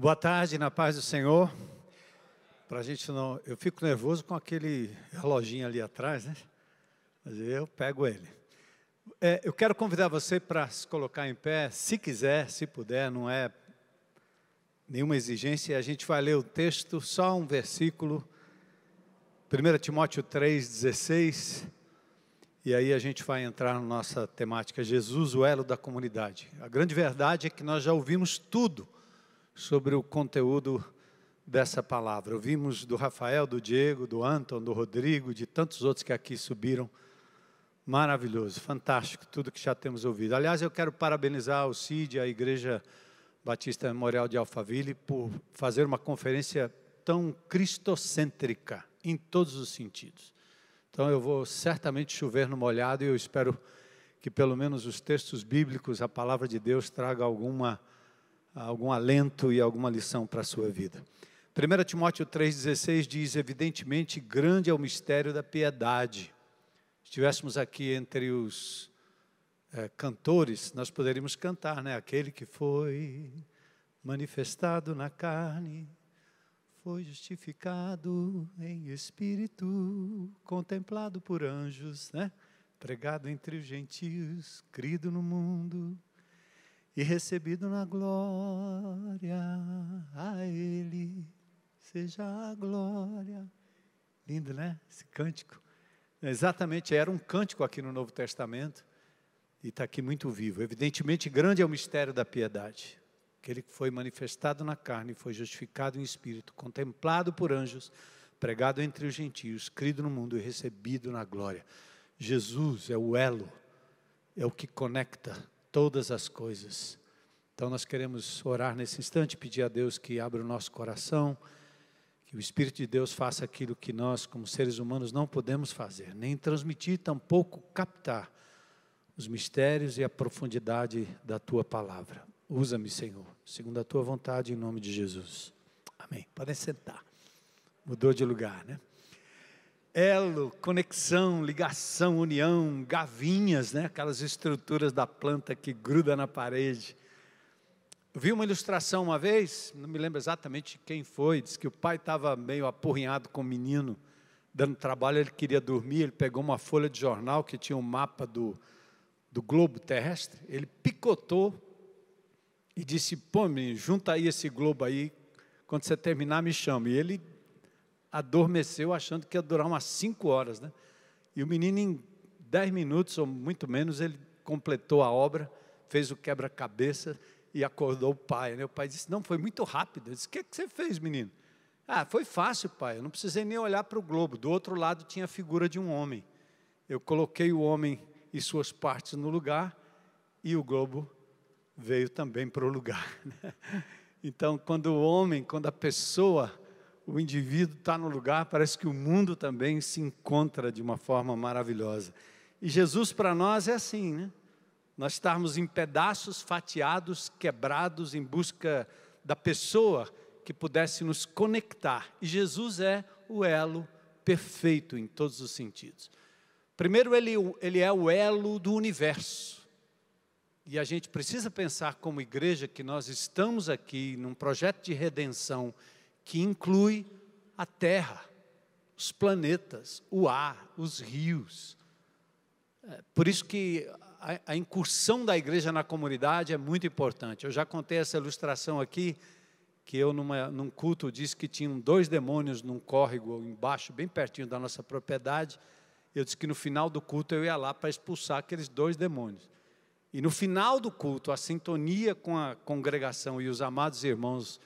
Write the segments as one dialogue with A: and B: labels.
A: Boa tarde, na paz do Senhor. Para gente não. Eu fico nervoso com aquele reloginho ali atrás, né? Mas eu pego ele. É, eu quero convidar você para se colocar em pé, se quiser, se puder, não é nenhuma exigência. A gente vai ler o texto, só um versículo. 1 Timóteo 3,16. E aí a gente vai entrar na nossa temática, Jesus, o elo da comunidade. A grande verdade é que nós já ouvimos tudo sobre o conteúdo dessa palavra. Ouvimos do Rafael, do Diego, do Anton, do Rodrigo, de tantos outros que aqui subiram. Maravilhoso, fantástico, tudo que já temos ouvido. Aliás, eu quero parabenizar o CID, a Igreja Batista Memorial de Alphaville, por fazer uma conferência tão cristocêntrica em todos os sentidos. Então eu vou certamente chover no molhado e eu espero que pelo menos os textos bíblicos, a palavra de Deus traga alguma algum alento e alguma lição para a sua vida. 1 Timóteo 3,16 diz: Evidentemente, grande é o mistério da piedade. Se estivéssemos aqui entre os é, cantores, nós poderíamos cantar, né? Aquele que foi manifestado na carne, foi justificado em espírito, contemplado por anjos, né? pregado entre os gentios, crido no mundo e recebido na glória. A Ele seja a glória. Lindo, né? Esse cântico. Exatamente, era um cântico aqui no Novo Testamento e está aqui muito vivo. Evidentemente, grande é o mistério da piedade que foi manifestado na carne, foi justificado em espírito, contemplado por anjos, pregado entre os gentios, crido no mundo e recebido na glória. Jesus é o elo, é o que conecta todas as coisas. Então nós queremos orar nesse instante, pedir a Deus que abra o nosso coração, que o Espírito de Deus faça aquilo que nós, como seres humanos, não podemos fazer, nem transmitir, tampouco captar os mistérios e a profundidade da tua palavra. Usa-me, Senhor, segundo a tua vontade, em nome de Jesus. Amém. Podem sentar. Mudou de lugar, né? Elo, conexão, ligação, união, gavinhas, né? Aquelas estruturas da planta que gruda na parede. Eu vi uma ilustração uma vez, não me lembro exatamente quem foi, disse que o pai estava meio apurrinhado com o menino, dando trabalho, ele queria dormir, ele pegou uma folha de jornal que tinha um mapa do, do globo terrestre, ele picotou e disse: Pô, menino, junta aí esse globo aí, quando você terminar, me chama. E ele adormeceu achando que ia durar umas cinco horas, né? E o menino, em dez minutos ou muito menos, ele completou a obra, fez o quebra-cabeça e acordou o pai. Né? O pai disse: Não, foi muito rápido. Ele disse: O que, é que você fez, menino? Ah, foi fácil, pai. Eu não precisei nem olhar para o globo. Do outro lado tinha a figura de um homem. Eu coloquei o homem e suas partes no lugar e o globo veio também para o lugar. Então, quando o homem, quando a pessoa, o indivíduo está no lugar, parece que o mundo também se encontra de uma forma maravilhosa. E Jesus para nós é assim, né? Nós estarmos em pedaços fatiados, quebrados, em busca da pessoa que pudesse nos conectar. E Jesus é o elo perfeito em todos os sentidos. Primeiro, ele, ele é o elo do universo. E a gente precisa pensar como igreja que nós estamos aqui num projeto de redenção que inclui a terra, os planetas, o ar, os rios. É, por isso que a, a incursão da igreja na comunidade é muito importante. Eu já contei essa ilustração aqui, que eu numa, num culto disse que tinham dois demônios num córrego embaixo, bem pertinho da nossa propriedade. Eu disse que no final do culto eu ia lá para expulsar aqueles dois demônios. E no final do culto, a sintonia com a congregação e os amados irmãos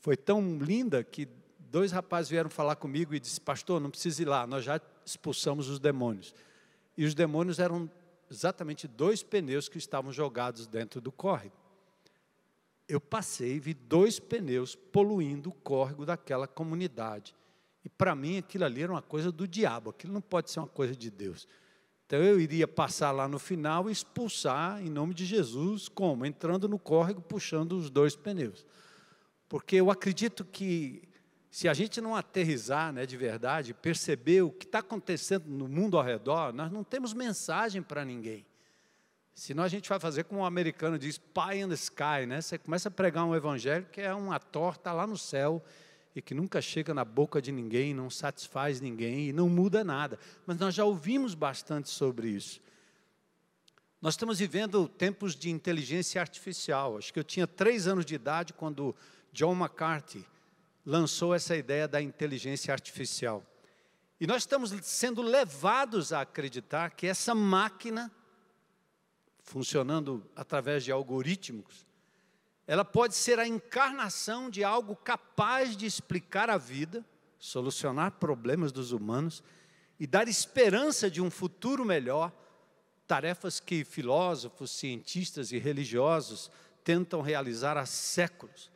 A: foi tão linda que dois rapazes vieram falar comigo e disse: Pastor, não precisa ir lá, nós já expulsamos os demônios. E os demônios eram exatamente dois pneus que estavam jogados dentro do córrego. Eu passei e vi dois pneus poluindo o córrego daquela comunidade. E para mim aquilo ali era uma coisa do diabo, aquilo não pode ser uma coisa de Deus. Então eu iria passar lá no final e expulsar em nome de Jesus, como? Entrando no córrego, puxando os dois pneus. Porque eu acredito que se a gente não aterrizar né, de verdade, perceber o que está acontecendo no mundo ao redor, nós não temos mensagem para ninguém. Senão a gente vai fazer como o um americano diz, pie in the sky, né? Você começa a pregar um evangelho que é uma torta lá no céu e que nunca chega na boca de ninguém, não satisfaz ninguém e não muda nada. Mas nós já ouvimos bastante sobre isso. Nós estamos vivendo tempos de inteligência artificial. Acho que eu tinha três anos de idade quando John McCarthy lançou essa ideia da inteligência artificial. E nós estamos sendo levados a acreditar que essa máquina funcionando através de algoritmos, ela pode ser a encarnação de algo capaz de explicar a vida, solucionar problemas dos humanos e dar esperança de um futuro melhor, tarefas que filósofos, cientistas e religiosos tentam realizar há séculos.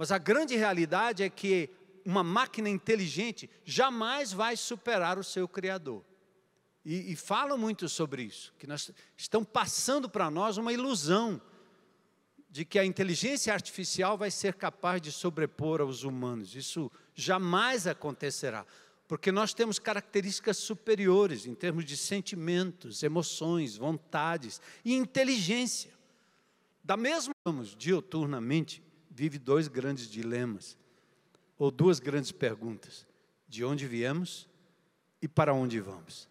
A: Mas a grande realidade é que uma máquina inteligente jamais vai superar o seu Criador. E, e falam muito sobre isso, que nós estão passando para nós uma ilusão de que a inteligência artificial vai ser capaz de sobrepor aos humanos. Isso jamais acontecerá, porque nós temos características superiores em termos de sentimentos, emoções, vontades e inteligência. Da mesma, vamos, dioturnamente, vive dois grandes dilemas, ou duas grandes perguntas: de onde viemos e para onde vamos.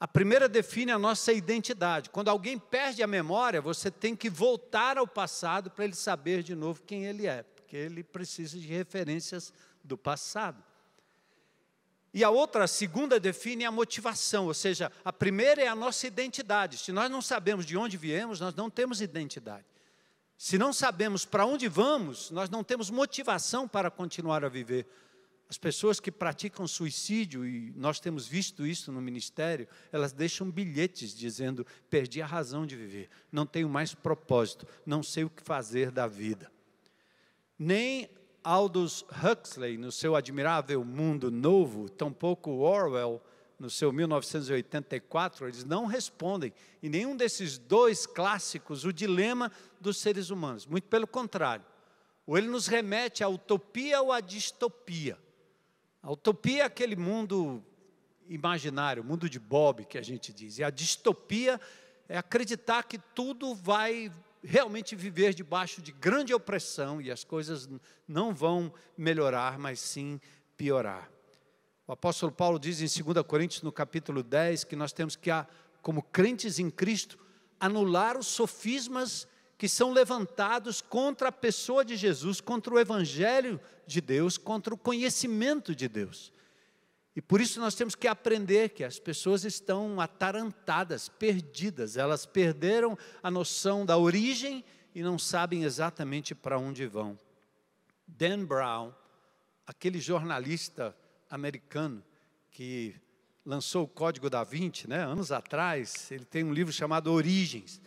A: A primeira define a nossa identidade. Quando alguém perde a memória, você tem que voltar ao passado para ele saber de novo quem ele é, porque ele precisa de referências do passado. E a outra, a segunda, define a motivação, ou seja, a primeira é a nossa identidade. Se nós não sabemos de onde viemos, nós não temos identidade. Se não sabemos para onde vamos, nós não temos motivação para continuar a viver. As pessoas que praticam suicídio, e nós temos visto isso no ministério, elas deixam bilhetes dizendo: perdi a razão de viver, não tenho mais propósito, não sei o que fazer da vida. Nem Aldous Huxley, no seu admirável Mundo Novo, tampouco Orwell, no seu 1984, eles não respondem em nenhum desses dois clássicos o dilema dos seres humanos. Muito pelo contrário. Ou ele nos remete à utopia ou à distopia. A utopia é aquele mundo imaginário, mundo de Bob, que a gente diz. E a distopia é acreditar que tudo vai realmente viver debaixo de grande opressão e as coisas não vão melhorar, mas sim piorar. O apóstolo Paulo diz em 2 Coríntios, no capítulo 10, que nós temos que, como crentes em Cristo, anular os sofismas que são levantados contra a pessoa de Jesus, contra o Evangelho de Deus, contra o conhecimento de Deus. E por isso nós temos que aprender que as pessoas estão atarantadas, perdidas, elas perderam a noção da origem e não sabem exatamente para onde vão. Dan Brown, aquele jornalista americano que lançou o Código da Vinci, né, anos atrás, ele tem um livro chamado Origens.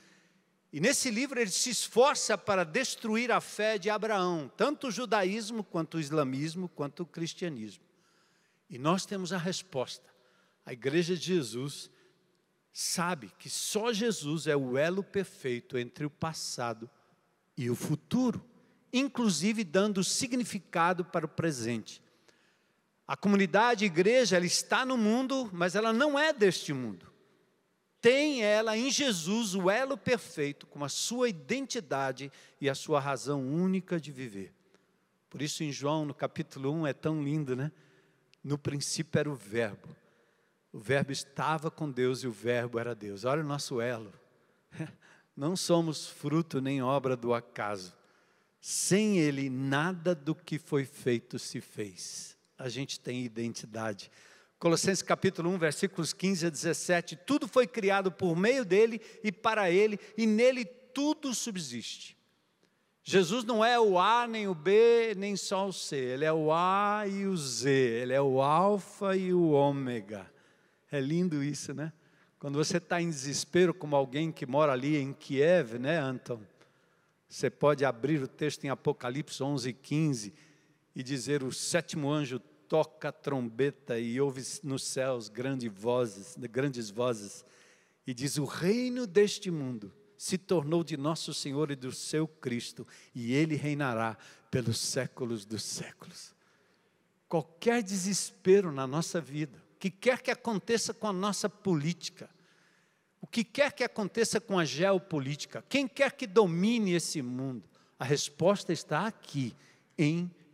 A: E nesse livro ele se esforça para destruir a fé de Abraão, tanto o judaísmo, quanto o islamismo, quanto o cristianismo. E nós temos a resposta. A igreja de Jesus sabe que só Jesus é o elo perfeito entre o passado e o futuro, inclusive dando significado para o presente. A comunidade a igreja, ela está no mundo, mas ela não é deste mundo tem ela em Jesus o elo perfeito com a sua identidade e a sua razão única de viver. Por isso, em João, no capítulo 1, é tão lindo, né? No princípio era o Verbo. O Verbo estava com Deus e o Verbo era Deus. Olha o nosso elo. Não somos fruto nem obra do acaso. Sem Ele, nada do que foi feito se fez. A gente tem identidade Colossenses capítulo 1, versículos 15 a 17, tudo foi criado por meio dele e para ele, e nele tudo subsiste. Jesus não é o A, nem o B, nem só o C, ele é o A e o Z, ele é o Alfa e o Ômega. É lindo isso, né? Quando você está em desespero, como alguém que mora ali em Kiev, né, Anton? Você pode abrir o texto em Apocalipse 11, 15 e dizer: O sétimo anjo toca a trombeta e ouve nos céus grandes vozes, grandes vozes, e diz: O reino deste mundo se tornou de nosso Senhor e do seu Cristo, e ele reinará pelos séculos dos séculos. Qualquer desespero na nossa vida, que quer que aconteça com a nossa política, O que quer que aconteça com a geopolítica, quem quer que domine esse mundo, a resposta está aqui, em Jesus.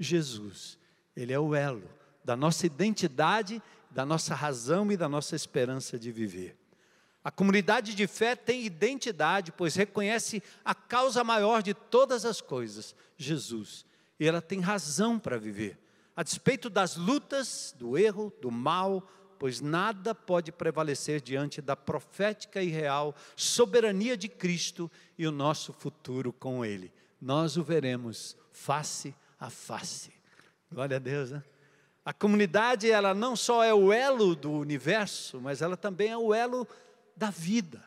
A: Ele é o elo da nossa identidade, da nossa razão e da nossa esperança de viver. A comunidade de fé tem identidade, pois reconhece a causa maior de todas as coisas, Jesus. E ela tem razão para viver, a despeito das lutas, do erro, do mal, pois nada pode prevalecer diante da profética e real soberania de Cristo e o nosso futuro com Ele. Nós o veremos face a face. Glória a Deus, né? A comunidade, ela não só é o elo do universo, mas ela também é o elo da vida.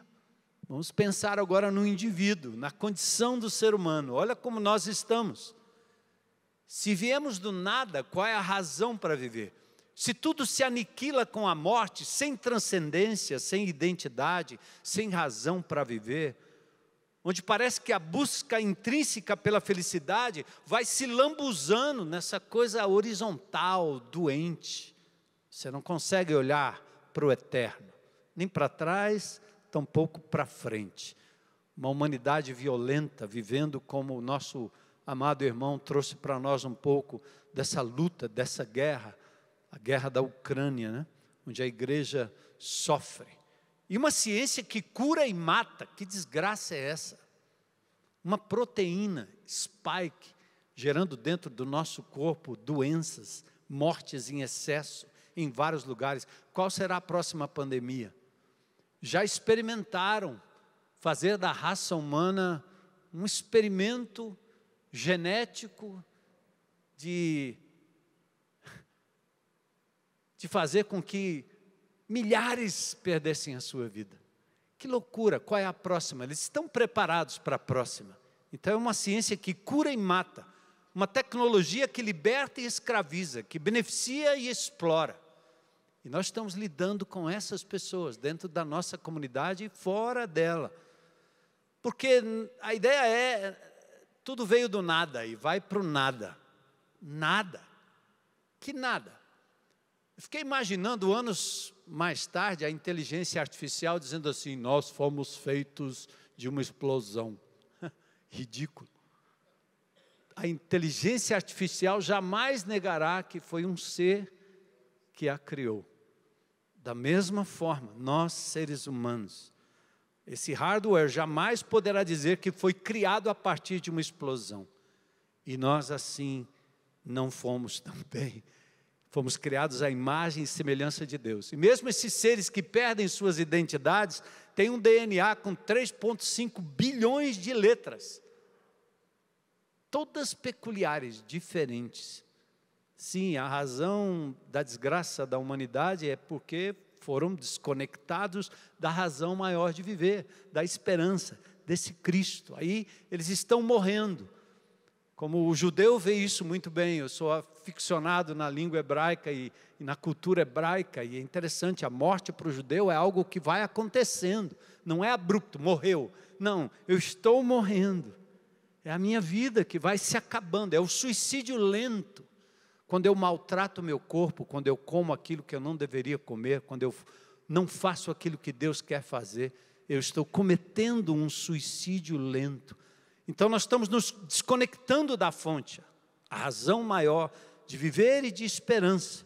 A: Vamos pensar agora no indivíduo, na condição do ser humano. Olha como nós estamos. Se viemos do nada, qual é a razão para viver? Se tudo se aniquila com a morte, sem transcendência, sem identidade, sem razão para viver, onde parece que a busca intrínseca pela felicidade vai se lambuzando nessa coisa horizontal, doente. Você não consegue olhar para o eterno, nem para trás, tampouco para frente. Uma humanidade violenta, vivendo como o nosso amado irmão trouxe para nós um pouco dessa luta, dessa guerra a guerra da Ucrânia, né? onde a igreja sofre. E uma ciência que cura e mata, que desgraça é essa? Uma proteína, spike, gerando dentro do nosso corpo doenças, mortes em excesso em vários lugares. Qual será a próxima pandemia? Já experimentaram fazer da raça humana um experimento genético de de fazer com que milhares perdessem a sua vida. Que loucura! Qual é a próxima? Eles estão preparados para a próxima. Então é uma ciência que cura e mata, uma tecnologia que liberta e escraviza, que beneficia e explora. E nós estamos lidando com essas pessoas dentro da nossa comunidade e fora dela. Porque a ideia é tudo veio do nada e vai para o nada. Nada. Que nada? Fiquei imaginando anos mais tarde a inteligência artificial dizendo assim: nós fomos feitos de uma explosão. Ridículo. A inteligência artificial jamais negará que foi um ser que a criou. Da mesma forma, nós seres humanos, esse hardware jamais poderá dizer que foi criado a partir de uma explosão. E nós assim não fomos também. Fomos criados à imagem e semelhança de Deus. E mesmo esses seres que perdem suas identidades, têm um DNA com 3,5 bilhões de letras. Todas peculiares, diferentes. Sim, a razão da desgraça da humanidade é porque foram desconectados da razão maior de viver, da esperança, desse Cristo. Aí eles estão morrendo. Como o judeu vê isso muito bem, eu sou aficionado na língua hebraica e, e na cultura hebraica, e é interessante, a morte para o judeu é algo que vai acontecendo, não é abrupto, morreu. Não, eu estou morrendo. É a minha vida que vai se acabando, é o suicídio lento. Quando eu maltrato o meu corpo, quando eu como aquilo que eu não deveria comer, quando eu não faço aquilo que Deus quer fazer, eu estou cometendo um suicídio lento então nós estamos nos desconectando da fonte, a razão maior de viver e de esperança.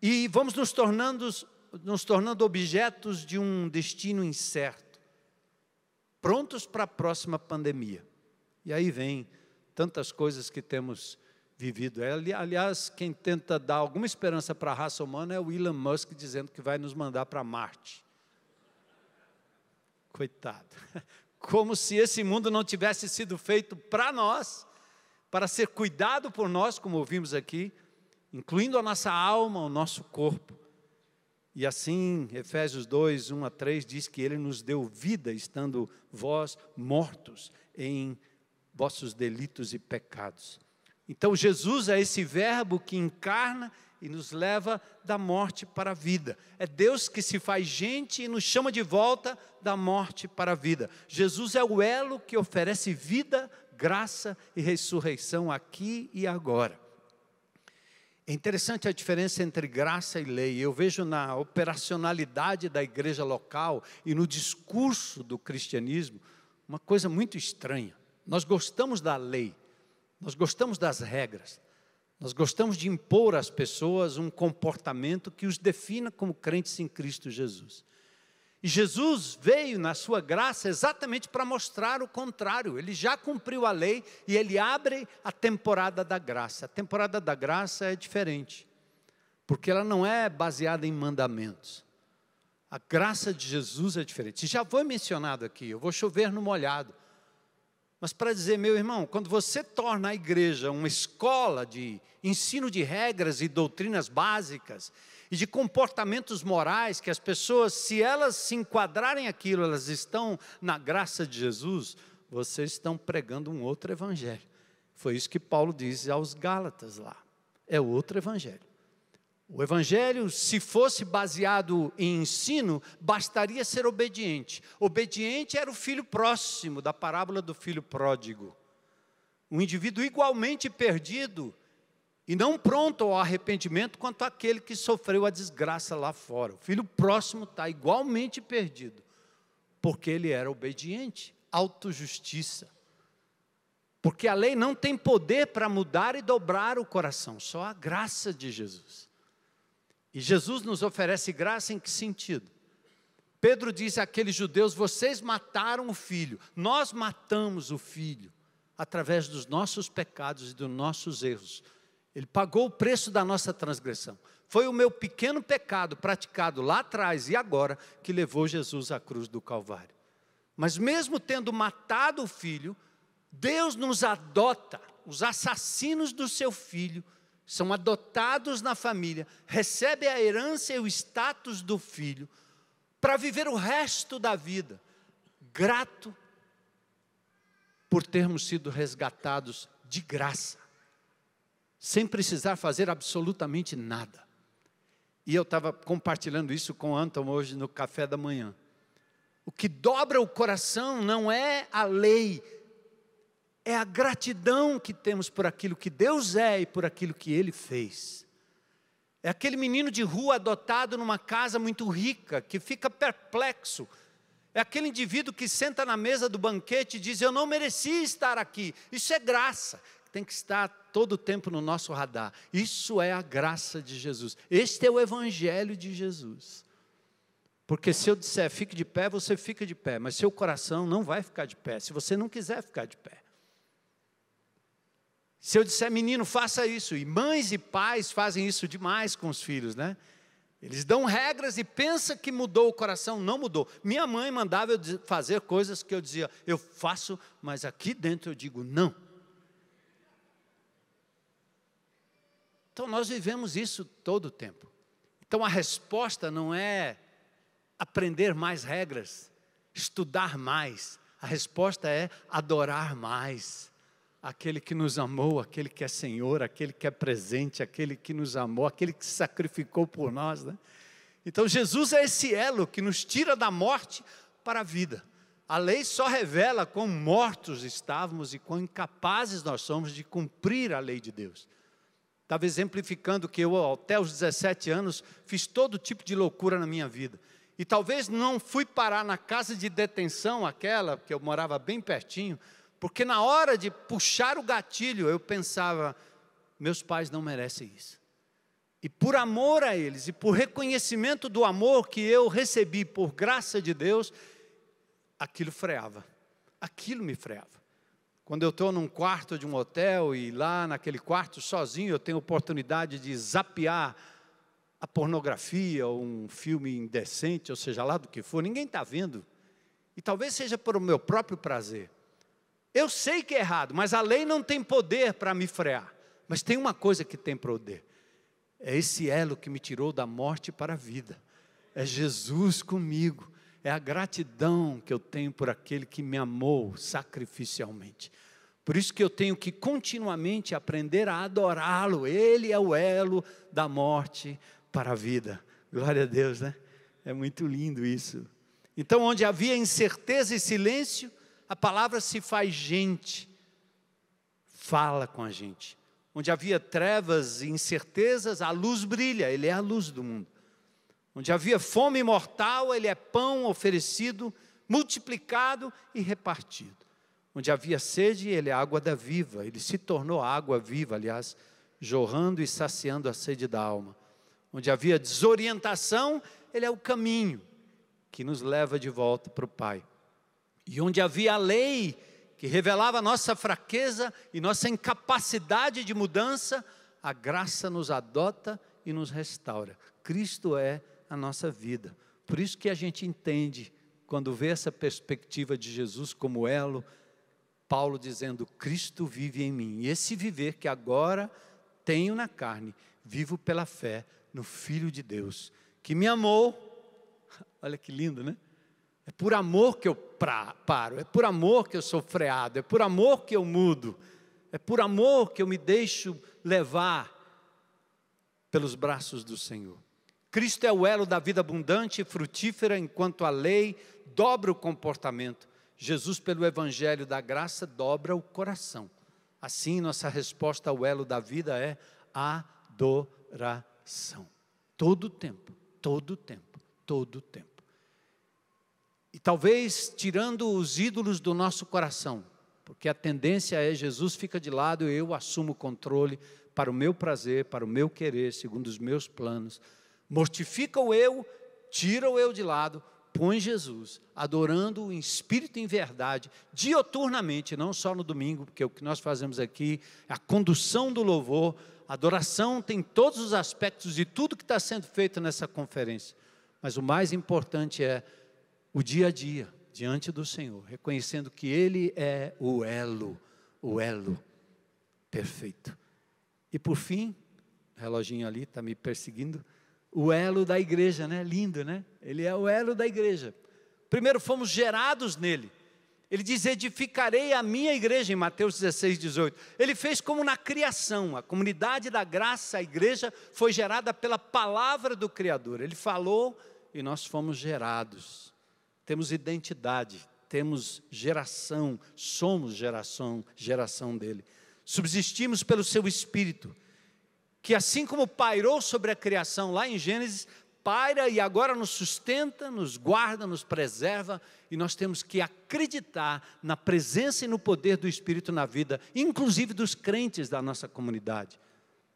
A: E vamos nos tornando, nos tornando objetos de um destino incerto, prontos para a próxima pandemia. E aí vem tantas coisas que temos vivido. É, aliás, quem tenta dar alguma esperança para a raça humana é o Elon Musk dizendo que vai nos mandar para Marte. Coitado como se esse mundo não tivesse sido feito para nós, para ser cuidado por nós, como ouvimos aqui, incluindo a nossa alma, o nosso corpo. E assim, Efésios 2, 1 a 3 diz que ele nos deu vida, estando vós mortos em vossos delitos e pecados. Então, Jesus é esse verbo que encarna e nos leva da morte para a vida. É Deus que se faz gente e nos chama de volta da morte para a vida. Jesus é o elo que oferece vida, graça e ressurreição aqui e agora. É interessante a diferença entre graça e lei. Eu vejo na operacionalidade da igreja local e no discurso do cristianismo uma coisa muito estranha. Nós gostamos da lei, nós gostamos das regras, nós gostamos de impor às pessoas um comportamento que os defina como crentes em Cristo Jesus. E Jesus veio na sua graça exatamente para mostrar o contrário. Ele já cumpriu a lei e ele abre a temporada da graça. A temporada da graça é diferente, porque ela não é baseada em mandamentos. A graça de Jesus é diferente. Já foi mencionado aqui, eu vou chover no molhado. Mas para dizer, meu irmão, quando você torna a igreja uma escola de ensino de regras e doutrinas básicas, e de comportamentos morais que as pessoas, se elas se enquadrarem aquilo, elas estão na graça de Jesus, vocês estão pregando um outro evangelho. Foi isso que Paulo diz aos Gálatas lá. É outro evangelho. O evangelho, se fosse baseado em ensino, bastaria ser obediente. Obediente era o filho próximo da parábola do filho pródigo. Um indivíduo igualmente perdido e não pronto ao arrependimento quanto aquele que sofreu a desgraça lá fora. O filho próximo está igualmente perdido, porque ele era obediente, autojustiça. Porque a lei não tem poder para mudar e dobrar o coração, só a graça de Jesus. E Jesus nos oferece graça em que sentido? Pedro diz àqueles judeus: vocês mataram o filho, nós matamos o filho, através dos nossos pecados e dos nossos erros ele pagou o preço da nossa transgressão. Foi o meu pequeno pecado praticado lá atrás e agora que levou Jesus à cruz do Calvário. Mas mesmo tendo matado o filho, Deus nos adota. Os assassinos do seu filho são adotados na família, recebem a herança e o status do filho para viver o resto da vida grato por termos sido resgatados de graça sem precisar fazer absolutamente nada. E eu estava compartilhando isso com o Anton hoje no café da manhã. O que dobra o coração não é a lei, é a gratidão que temos por aquilo que Deus é e por aquilo que Ele fez. É aquele menino de rua adotado numa casa muito rica, que fica perplexo. É aquele indivíduo que senta na mesa do banquete e diz: Eu não mereci estar aqui. Isso é graça tem que estar todo o tempo no nosso radar. Isso é a graça de Jesus. Este é o Evangelho de Jesus. Porque se eu disser fique de pé, você fica de pé, mas seu coração não vai ficar de pé, se você não quiser ficar de pé. Se eu disser, menino, faça isso, e mães e pais fazem isso demais com os filhos, né? Eles dão regras e pensa que mudou o coração, não mudou. Minha mãe mandava eu fazer coisas que eu dizia, eu faço, mas aqui dentro eu digo não. Então nós vivemos isso todo o tempo. Então a resposta não é aprender mais regras, estudar mais. A resposta é adorar mais. Aquele que nos amou, aquele que é Senhor, aquele que é presente, aquele que nos amou, aquele que se sacrificou por nós. Né? Então Jesus é esse elo que nos tira da morte para a vida. A lei só revela quão mortos estávamos e quão incapazes nós somos de cumprir a lei de Deus. Estava exemplificando que eu, até os 17 anos, fiz todo tipo de loucura na minha vida. E talvez não fui parar na casa de detenção, aquela, que eu morava bem pertinho, porque na hora de puxar o gatilho, eu pensava: meus pais não merecem isso. E por amor a eles, e por reconhecimento do amor que eu recebi por graça de Deus, aquilo freava. Aquilo me freava. Quando eu estou num quarto de um hotel e lá naquele quarto sozinho eu tenho oportunidade de zapear a pornografia ou um filme indecente, ou seja lá do que for, ninguém está vendo. E talvez seja por o meu próprio prazer. Eu sei que é errado, mas a lei não tem poder para me frear. Mas tem uma coisa que tem poder: é esse elo que me tirou da morte para a vida. É Jesus comigo é a gratidão que eu tenho por aquele que me amou sacrificialmente. Por isso que eu tenho que continuamente aprender a adorá-lo. Ele é o elo da morte para a vida. Glória a Deus, né? É muito lindo isso. Então, onde havia incerteza e silêncio, a palavra se faz gente, fala com a gente. Onde havia trevas e incertezas, a luz brilha, Ele é a luz do mundo. Onde havia fome mortal, Ele é pão oferecido, multiplicado e repartido. Onde havia sede, Ele é água da viva, Ele se tornou água viva, aliás, jorrando e saciando a sede da alma. Onde havia desorientação, Ele é o caminho que nos leva de volta para o Pai. E onde havia a lei, que revelava nossa fraqueza e nossa incapacidade de mudança, a graça nos adota e nos restaura. Cristo é a nossa vida. Por isso que a gente entende, quando vê essa perspectiva de Jesus como elo, Paulo dizendo: Cristo vive em mim. E esse viver que agora tenho na carne, vivo pela fé no Filho de Deus, que me amou. Olha que lindo, né? É por amor que eu paro, é por amor que eu sou freado, é por amor que eu mudo, é por amor que eu me deixo levar pelos braços do Senhor. Cristo é o elo da vida abundante e frutífera, enquanto a lei dobra o comportamento. Jesus, pelo Evangelho da graça, dobra o coração. Assim, nossa resposta ao elo da vida é adoração. Todo o tempo, todo o tempo, todo o tempo. E talvez tirando os ídolos do nosso coração, porque a tendência é Jesus fica de lado eu assumo o controle para o meu prazer, para o meu querer, segundo os meus planos. Mortifica o eu, tira o eu de lado, põe Jesus, adorando em espírito em verdade, dioturnamente, não só no domingo, porque o que nós fazemos aqui é a condução do louvor, a adoração tem todos os aspectos de tudo que está sendo feito nessa conferência. Mas o mais importante é o dia a dia diante do Senhor, reconhecendo que Ele é o elo, o elo perfeito. E por fim, o reloginho ali está me perseguindo, o elo da igreja, né? Lindo, né? Ele é o elo da igreja. Primeiro fomos gerados nele. Ele diz: Edificarei a minha igreja, em Mateus 16, 18. Ele fez como na criação, a comunidade da graça, a igreja, foi gerada pela palavra do Criador. Ele falou e nós fomos gerados temos identidade, temos geração, somos geração, geração dele. Subsistimos pelo seu espírito, que assim como pairou sobre a criação lá em Gênesis, paira e agora nos sustenta, nos guarda, nos preserva, e nós temos que acreditar na presença e no poder do Espírito na vida, inclusive dos crentes da nossa comunidade,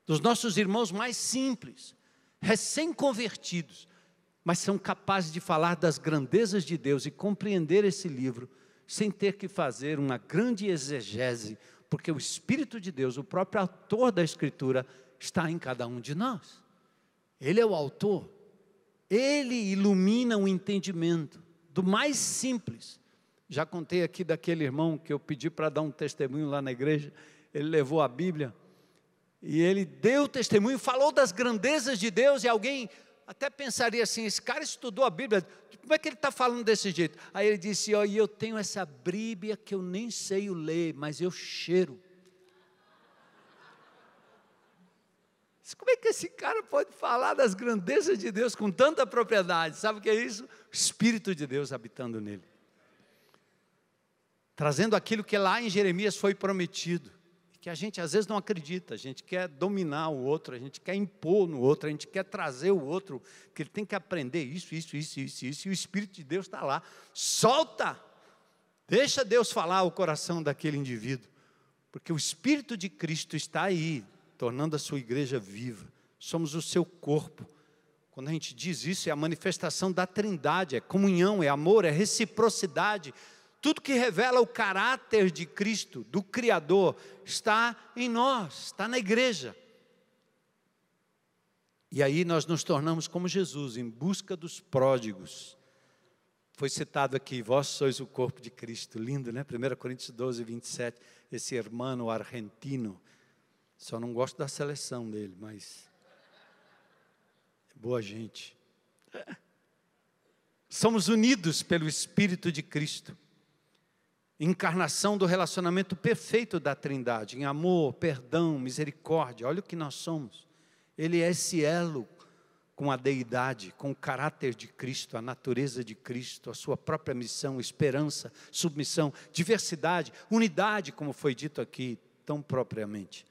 A: dos nossos irmãos mais simples, recém-convertidos, mas são capazes de falar das grandezas de Deus e compreender esse livro sem ter que fazer uma grande exegese, porque o Espírito de Deus, o próprio autor da Escritura, está em cada um de nós. Ele é o autor, ele ilumina o entendimento do mais simples. Já contei aqui daquele irmão que eu pedi para dar um testemunho lá na igreja, ele levou a Bíblia e ele deu testemunho, falou das grandezas de Deus e alguém até pensaria assim: esse cara estudou a Bíblia, como é que ele está falando desse jeito? Aí ele disse: oh, eu tenho essa Bíblia que eu nem sei o ler, mas eu cheiro. Como é que esse cara pode falar das grandezas de Deus com tanta propriedade? Sabe o que é isso? O Espírito de Deus habitando nele. Trazendo aquilo que lá em Jeremias foi prometido que a gente às vezes não acredita, a gente quer dominar o outro, a gente quer impor no outro, a gente quer trazer o outro, que ele tem que aprender isso, isso, isso, isso, isso, e o Espírito de Deus está lá. Solta! Deixa Deus falar o coração daquele indivíduo, porque o Espírito de Cristo está aí, tornando a sua igreja viva. Somos o seu corpo. Quando a gente diz isso, é a manifestação da trindade, é comunhão, é amor, é reciprocidade, tudo que revela o caráter de Cristo, do Criador, está em nós, está na igreja. E aí nós nos tornamos como Jesus, em busca dos pródigos. Foi citado aqui, vós sois o corpo de Cristo. Lindo, né? 1 Coríntios 12, 27. Esse irmão argentino. Só não gosto da seleção dele, mas. É boa gente. Somos unidos pelo Espírito de Cristo encarnação do relacionamento perfeito da Trindade, em amor, perdão, misericórdia. Olha o que nós somos. Ele é esse elo com a deidade, com o caráter de Cristo, a natureza de Cristo, a sua própria missão, esperança, submissão, diversidade, unidade, como foi dito aqui tão propriamente.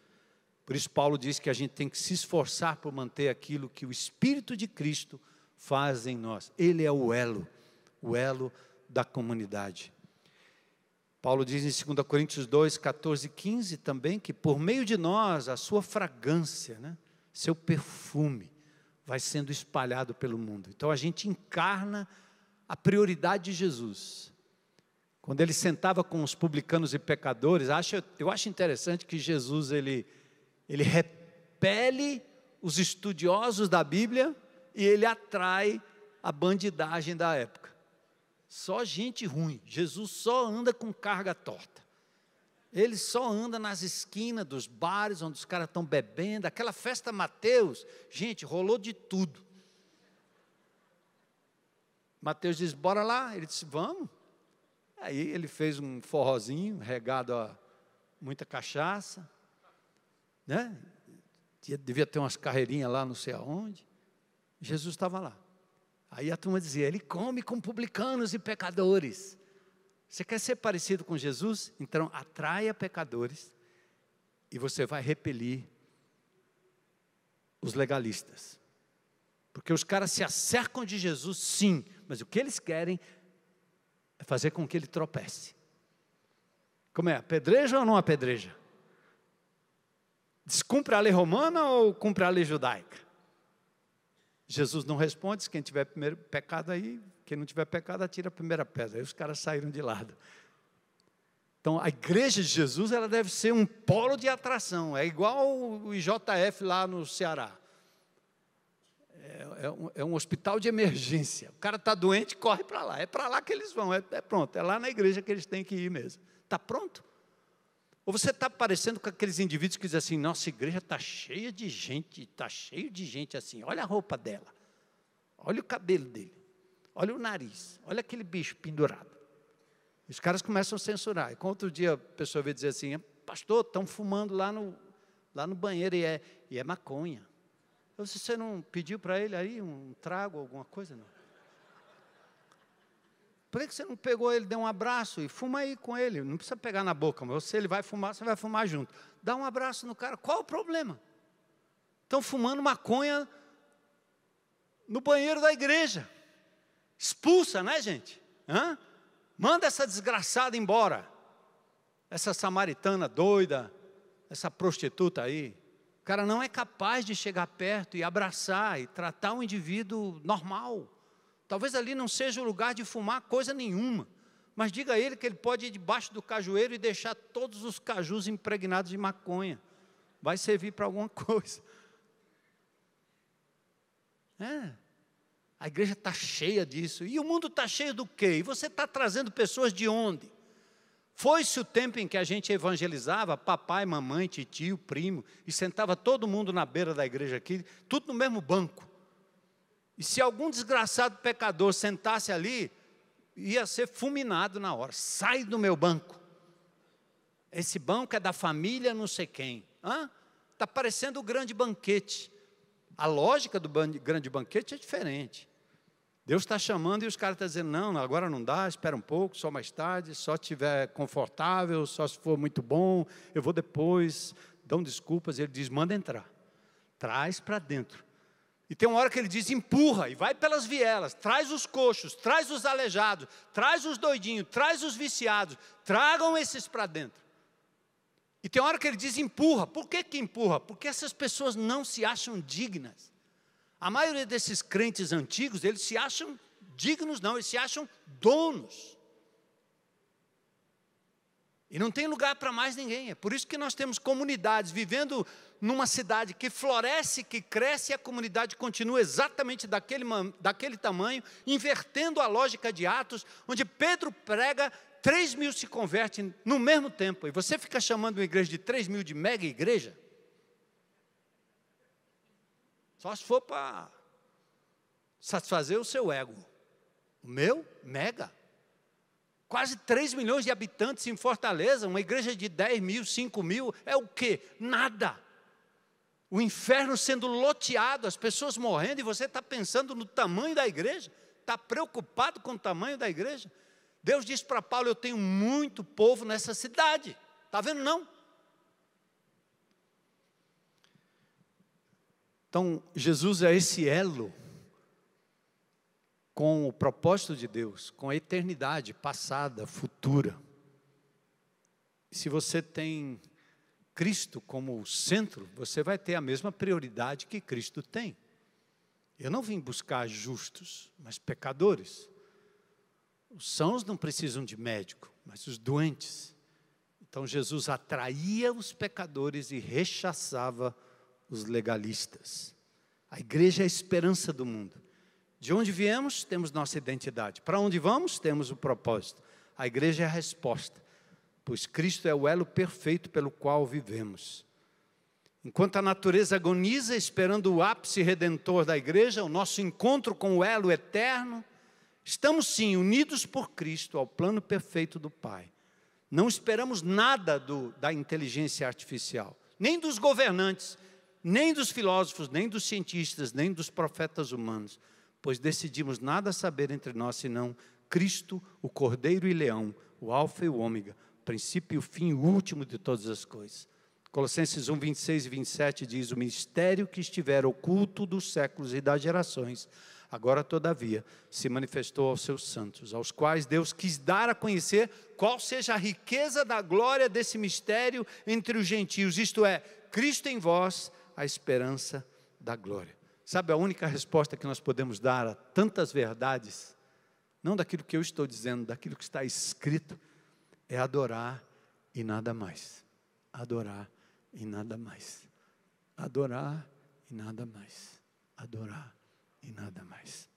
A: Por isso, Paulo diz que a gente tem que se esforçar por manter aquilo que o Espírito de Cristo faz em nós. Ele é o elo, o elo da comunidade. Paulo diz em 2 Coríntios 2, 14 e 15 também que por meio de nós, a sua fragrância, né, seu perfume, vai sendo espalhado pelo mundo. Então a gente encarna a prioridade de Jesus. Quando ele sentava com os publicanos e pecadores, acho, eu acho interessante que Jesus ele, ele repele os estudiosos da Bíblia e ele atrai a bandidagem da época. Só gente ruim. Jesus só anda com carga torta. Ele só anda nas esquinas dos bares onde os caras estão bebendo. Aquela festa Mateus, gente, rolou de tudo. Mateus diz: Bora lá. Ele disse: Vamos. Aí ele fez um forrozinho regado a muita cachaça, né? Devia ter umas carreirinhas lá, não sei aonde. Jesus estava lá. Aí a turma dizia: Ele come com publicanos e pecadores. Você quer ser parecido com Jesus? Então atraia pecadores e você vai repelir os legalistas. Porque os caras se acercam de Jesus, sim, mas o que eles querem é fazer com que ele tropece. Como é? Apedreja ou não apedreja? Descumpre a lei romana ou cumpre a lei judaica? Jesus não responde, quem tiver primeiro pecado aí, quem não tiver pecado, atira a primeira pedra. Aí os caras saíram de lado. Então, a igreja de Jesus, ela deve ser um polo de atração. É igual o IJF lá no Ceará. É, é, um, é um, hospital de emergência. O cara está doente, corre para lá. É para lá que eles vão. É, é pronto. É lá na igreja que eles têm que ir mesmo. Está pronto? Ou você está parecendo com aqueles indivíduos que dizem assim: nossa igreja está cheia de gente, está cheio de gente assim, olha a roupa dela, olha o cabelo dele, olha o nariz, olha aquele bicho pendurado. Os caras começam a censurar. E quando outro dia a pessoa veio dizer assim: pastor, estão fumando lá no, lá no banheiro e é, e é maconha. Eu você não pediu para ele aí um trago, alguma coisa? Não. Por que você não pegou ele, deu um abraço e fuma aí com ele? Não precisa pegar na boca, mas se ele vai fumar, você vai fumar junto. Dá um abraço no cara. Qual o problema? Estão fumando maconha no banheiro da igreja. Expulsa, né, gente? Hã? Manda essa desgraçada embora. Essa samaritana doida, essa prostituta aí. O cara não é capaz de chegar perto e abraçar e tratar um indivíduo normal. Talvez ali não seja o lugar de fumar coisa nenhuma. Mas diga a ele que ele pode ir debaixo do cajueiro e deixar todos os cajus impregnados de maconha. Vai servir para alguma coisa. É. A igreja está cheia disso. E o mundo está cheio do quê? E você está trazendo pessoas de onde? Foi-se o tempo em que a gente evangelizava, papai, mamãe, tio, primo, e sentava todo mundo na beira da igreja aqui, tudo no mesmo banco. E se algum desgraçado pecador sentasse ali, ia ser fulminado na hora. Sai do meu banco. Esse banco é da família não sei quem. Está parecendo o grande banquete. A lógica do grande banquete é diferente. Deus está chamando e os caras estão dizendo: não, agora não dá, espera um pouco, só mais tarde, só estiver confortável, só se for muito bom, eu vou depois. Dão desculpas. Ele diz: manda entrar, traz para dentro. E tem uma hora que ele diz: empurra e vai pelas vielas, traz os coxos, traz os aleijados, traz os doidinhos, traz os viciados, tragam esses para dentro. E tem uma hora que ele diz: empurra. Por que, que empurra? Porque essas pessoas não se acham dignas. A maioria desses crentes antigos, eles se acham dignos, não, eles se acham donos. E não tem lugar para mais ninguém. É por isso que nós temos comunidades vivendo numa cidade que floresce, que cresce, e a comunidade continua exatamente daquele, daquele tamanho, invertendo a lógica de Atos, onde Pedro prega, 3 mil se convertem no mesmo tempo. E você fica chamando uma igreja de 3 mil de mega igreja? Só se for para satisfazer o seu ego. O meu, mega. Quase 3 milhões de habitantes em Fortaleza, uma igreja de 10 mil, 5 mil, é o quê? Nada. O inferno sendo loteado, as pessoas morrendo, e você está pensando no tamanho da igreja? Está preocupado com o tamanho da igreja? Deus disse para Paulo: Eu tenho muito povo nessa cidade. Está vendo? Não. Então, Jesus é esse elo com o propósito de Deus, com a eternidade passada, futura. Se você tem Cristo como centro, você vai ter a mesma prioridade que Cristo tem. Eu não vim buscar justos, mas pecadores. Os sãos não precisam de médico, mas os doentes. Então Jesus atraía os pecadores e rechaçava os legalistas. A igreja é a esperança do mundo. De onde viemos, temos nossa identidade. Para onde vamos, temos o propósito. A igreja é a resposta, pois Cristo é o elo perfeito pelo qual vivemos. Enquanto a natureza agoniza esperando o ápice redentor da igreja, o nosso encontro com o elo eterno, estamos sim unidos por Cristo ao plano perfeito do Pai. Não esperamos nada do, da inteligência artificial, nem dos governantes, nem dos filósofos, nem dos cientistas, nem dos profetas humanos pois decidimos nada saber entre nós senão Cristo, o Cordeiro e Leão, o Alfa e o Ômega, princípio e o fim, último de todas as coisas. Colossenses 1, 26 e 27 diz: O mistério que estiver oculto dos séculos e das gerações, agora, todavia, se manifestou aos seus santos, aos quais Deus quis dar a conhecer qual seja a riqueza da glória desse mistério entre os gentios, isto é, Cristo em vós, a esperança da glória. Sabe a única resposta que nós podemos dar a tantas verdades, não daquilo que eu estou dizendo, daquilo que está escrito, é adorar e nada mais. Adorar e nada mais. Adorar e nada mais. Adorar e nada mais.